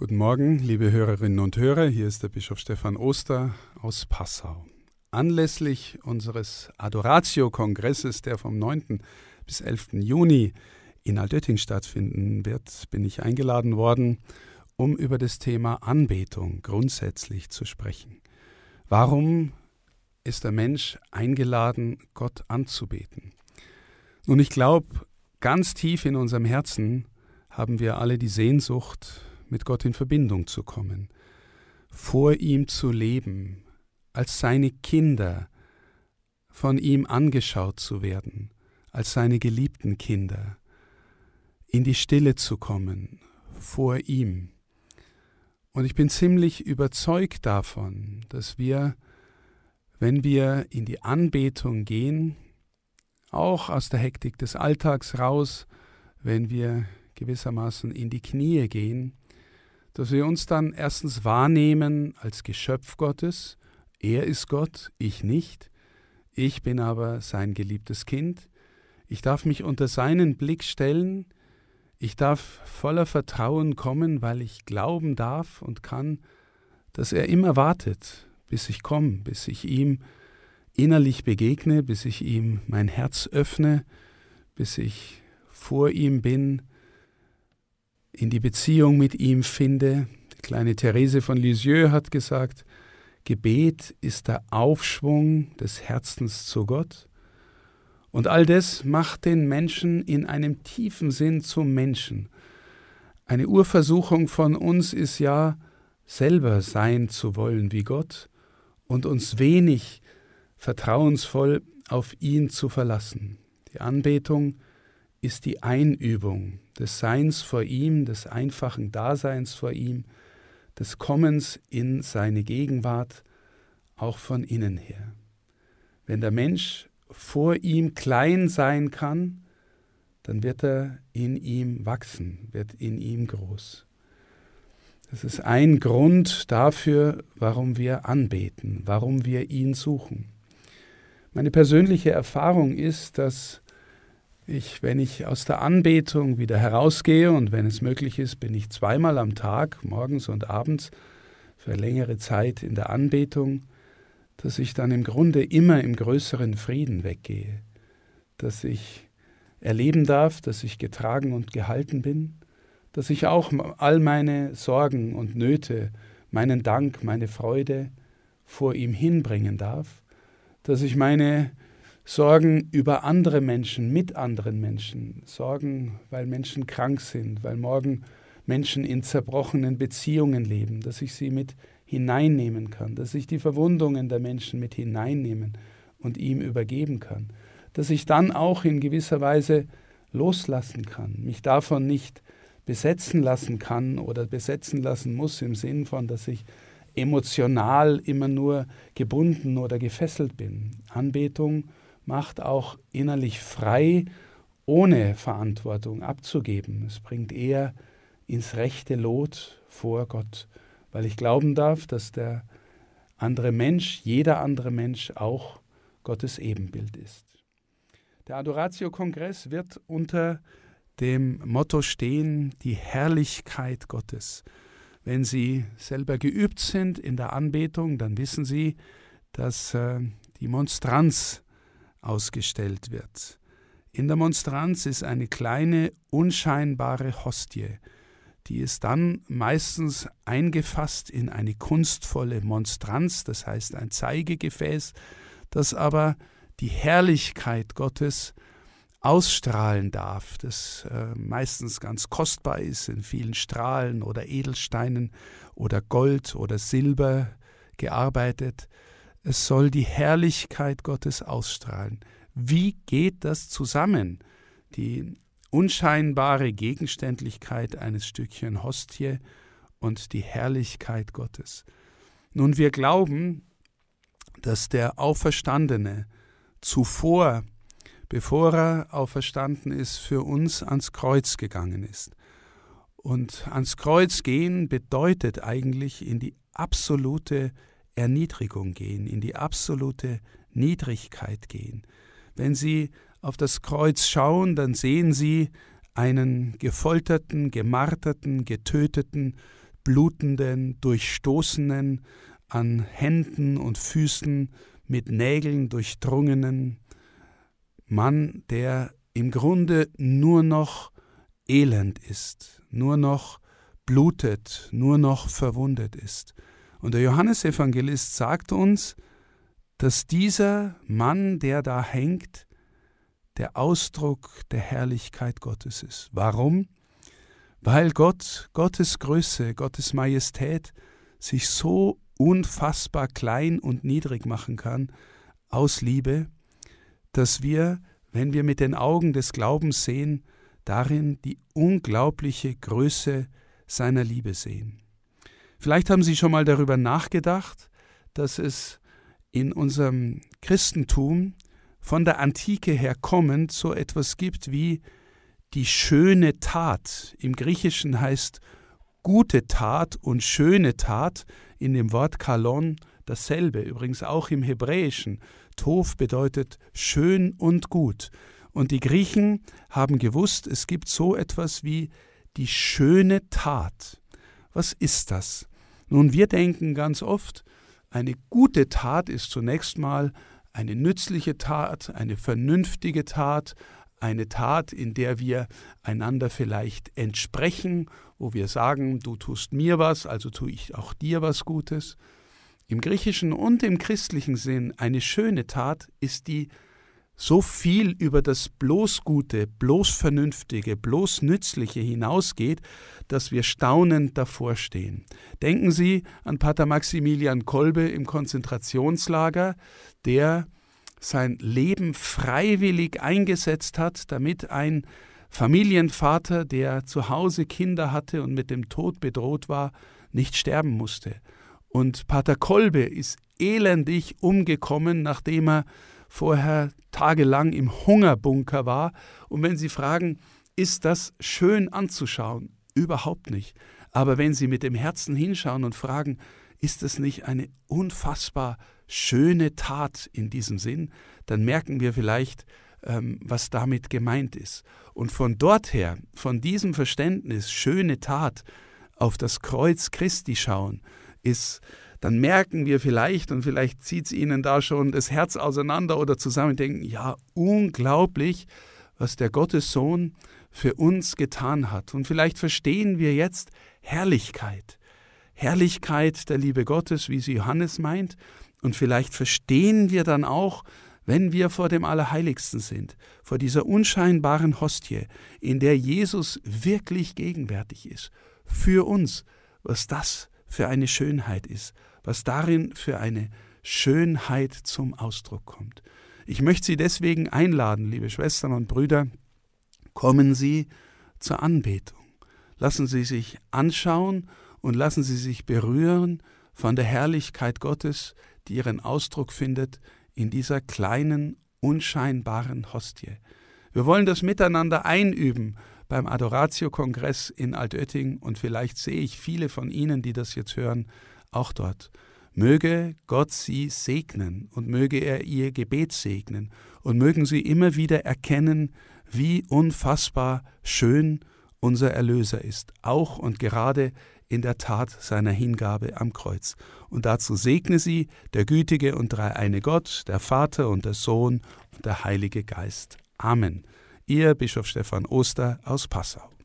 Guten Morgen, liebe Hörerinnen und Hörer. Hier ist der Bischof Stefan Oster aus Passau. Anlässlich unseres Adoratio-Kongresses, der vom 9. bis 11. Juni in Altötting stattfinden wird, bin ich eingeladen worden, um über das Thema Anbetung grundsätzlich zu sprechen. Warum ist der Mensch eingeladen, Gott anzubeten? Nun, ich glaube, ganz tief in unserem Herzen haben wir alle die Sehnsucht, mit Gott in Verbindung zu kommen, vor ihm zu leben, als seine Kinder von ihm angeschaut zu werden, als seine geliebten Kinder, in die Stille zu kommen, vor ihm. Und ich bin ziemlich überzeugt davon, dass wir, wenn wir in die Anbetung gehen, auch aus der Hektik des Alltags raus, wenn wir gewissermaßen in die Knie gehen, dass wir uns dann erstens wahrnehmen als Geschöpf Gottes, er ist Gott, ich nicht, ich bin aber sein geliebtes Kind, ich darf mich unter seinen Blick stellen, ich darf voller Vertrauen kommen, weil ich glauben darf und kann, dass er immer wartet, bis ich komme, bis ich ihm innerlich begegne, bis ich ihm mein Herz öffne, bis ich vor ihm bin, in die Beziehung mit ihm finde. Die kleine Therese von Lisieux hat gesagt, Gebet ist der Aufschwung des Herzens zu Gott. Und all das macht den Menschen in einem tiefen Sinn zum Menschen. Eine Urversuchung von uns ist ja, selber sein zu wollen wie Gott und uns wenig vertrauensvoll auf ihn zu verlassen. Die Anbetung ist die Einübung des Seins vor ihm, des einfachen Daseins vor ihm, des Kommens in seine Gegenwart, auch von innen her. Wenn der Mensch vor ihm klein sein kann, dann wird er in ihm wachsen, wird in ihm groß. Das ist ein Grund dafür, warum wir anbeten, warum wir ihn suchen. Meine persönliche Erfahrung ist, dass ich, wenn ich aus der Anbetung wieder herausgehe und wenn es möglich ist, bin ich zweimal am Tag, morgens und abends, für längere Zeit in der Anbetung, dass ich dann im Grunde immer im größeren Frieden weggehe, dass ich erleben darf, dass ich getragen und gehalten bin, dass ich auch all meine Sorgen und Nöte, meinen Dank, meine Freude vor ihm hinbringen darf, dass ich meine Sorgen über andere Menschen, mit anderen Menschen, Sorgen, weil Menschen krank sind, weil morgen Menschen in zerbrochenen Beziehungen leben, dass ich sie mit hineinnehmen kann, dass ich die Verwundungen der Menschen mit hineinnehmen und ihm übergeben kann, dass ich dann auch in gewisser Weise loslassen kann, mich davon nicht besetzen lassen kann oder besetzen lassen muss im Sinn von, dass ich emotional immer nur gebunden oder gefesselt bin. Anbetung macht auch innerlich frei, ohne Verantwortung abzugeben. Es bringt eher ins rechte Lot vor Gott, weil ich glauben darf, dass der andere Mensch, jeder andere Mensch auch Gottes Ebenbild ist. Der Adoratio-Kongress wird unter dem Motto stehen, die Herrlichkeit Gottes. Wenn Sie selber geübt sind in der Anbetung, dann wissen Sie, dass äh, die Monstranz ausgestellt wird. In der Monstranz ist eine kleine, unscheinbare Hostie, die ist dann meistens eingefasst in eine kunstvolle Monstranz, das heißt ein Zeigegefäß, das aber die Herrlichkeit Gottes ausstrahlen darf, das äh, meistens ganz kostbar ist, in vielen Strahlen oder Edelsteinen oder Gold oder Silber gearbeitet. Es soll die Herrlichkeit Gottes ausstrahlen. Wie geht das zusammen? Die unscheinbare Gegenständlichkeit eines Stückchen Hostie und die Herrlichkeit Gottes. Nun, wir glauben, dass der Auferstandene zuvor, bevor er auferstanden ist, für uns ans Kreuz gegangen ist. Und ans Kreuz gehen bedeutet eigentlich in die absolute Erniedrigung gehen, in die absolute Niedrigkeit gehen. Wenn Sie auf das Kreuz schauen, dann sehen Sie einen gefolterten, gemarterten, getöteten, blutenden, durchstoßenen, an Händen und Füßen mit Nägeln durchdrungenen Mann, der im Grunde nur noch elend ist, nur noch blutet, nur noch verwundet ist. Und der Johannesevangelist sagt uns, dass dieser Mann, der da hängt, der Ausdruck der Herrlichkeit Gottes ist. Warum? Weil Gott, Gottes Größe, Gottes Majestät sich so unfassbar klein und niedrig machen kann aus Liebe, dass wir, wenn wir mit den Augen des Glaubens sehen, darin die unglaubliche Größe seiner Liebe sehen. Vielleicht haben Sie schon mal darüber nachgedacht, dass es in unserem Christentum von der Antike her kommend so etwas gibt wie die schöne Tat. Im Griechischen heißt gute Tat und schöne Tat in dem Wort Kalon dasselbe, übrigens auch im Hebräischen. Tov bedeutet schön und gut. Und die Griechen haben gewusst, es gibt so etwas wie die schöne Tat. Was ist das? Nun, wir denken ganz oft, eine gute Tat ist zunächst mal eine nützliche Tat, eine vernünftige Tat, eine Tat, in der wir einander vielleicht entsprechen, wo wir sagen, du tust mir was, also tue ich auch dir was Gutes. Im griechischen und im christlichen Sinn eine schöne Tat ist die so viel über das bloß Gute, bloß Vernünftige, bloß Nützliche hinausgeht, dass wir staunend davor stehen. Denken Sie an Pater Maximilian Kolbe im Konzentrationslager, der sein Leben freiwillig eingesetzt hat, damit ein Familienvater, der zu Hause Kinder hatte und mit dem Tod bedroht war, nicht sterben musste. Und Pater Kolbe ist elendig umgekommen, nachdem er vorher tagelang im Hungerbunker war. Und wenn Sie fragen, ist das schön anzuschauen? Überhaupt nicht. Aber wenn Sie mit dem Herzen hinschauen und fragen, ist es nicht eine unfassbar schöne Tat in diesem Sinn, dann merken wir vielleicht, ähm, was damit gemeint ist. Und von dort her, von diesem Verständnis, schöne Tat, auf das Kreuz Christi schauen, ist dann merken wir vielleicht, und vielleicht zieht es Ihnen da schon das Herz auseinander oder zusammen, denken, ja, unglaublich, was der Gottessohn für uns getan hat. Und vielleicht verstehen wir jetzt Herrlichkeit. Herrlichkeit der Liebe Gottes, wie sie Johannes meint. Und vielleicht verstehen wir dann auch, wenn wir vor dem Allerheiligsten sind, vor dieser unscheinbaren Hostie, in der Jesus wirklich gegenwärtig ist, für uns, was das für eine Schönheit ist, was darin für eine Schönheit zum Ausdruck kommt. Ich möchte Sie deswegen einladen, liebe Schwestern und Brüder, kommen Sie zur Anbetung. Lassen Sie sich anschauen und lassen Sie sich berühren von der Herrlichkeit Gottes, die ihren Ausdruck findet in dieser kleinen, unscheinbaren Hostie. Wir wollen das miteinander einüben beim Adoratio-Kongress in Altötting und vielleicht sehe ich viele von Ihnen, die das jetzt hören, auch dort. Möge Gott sie segnen und möge er ihr Gebet segnen und mögen sie immer wieder erkennen, wie unfassbar schön unser Erlöser ist, auch und gerade in der Tat seiner Hingabe am Kreuz. Und dazu segne sie der gütige und dreieine Gott, der Vater und der Sohn und der Heilige Geist. Amen. Ihr Bischof Stephan Oster aus Passau.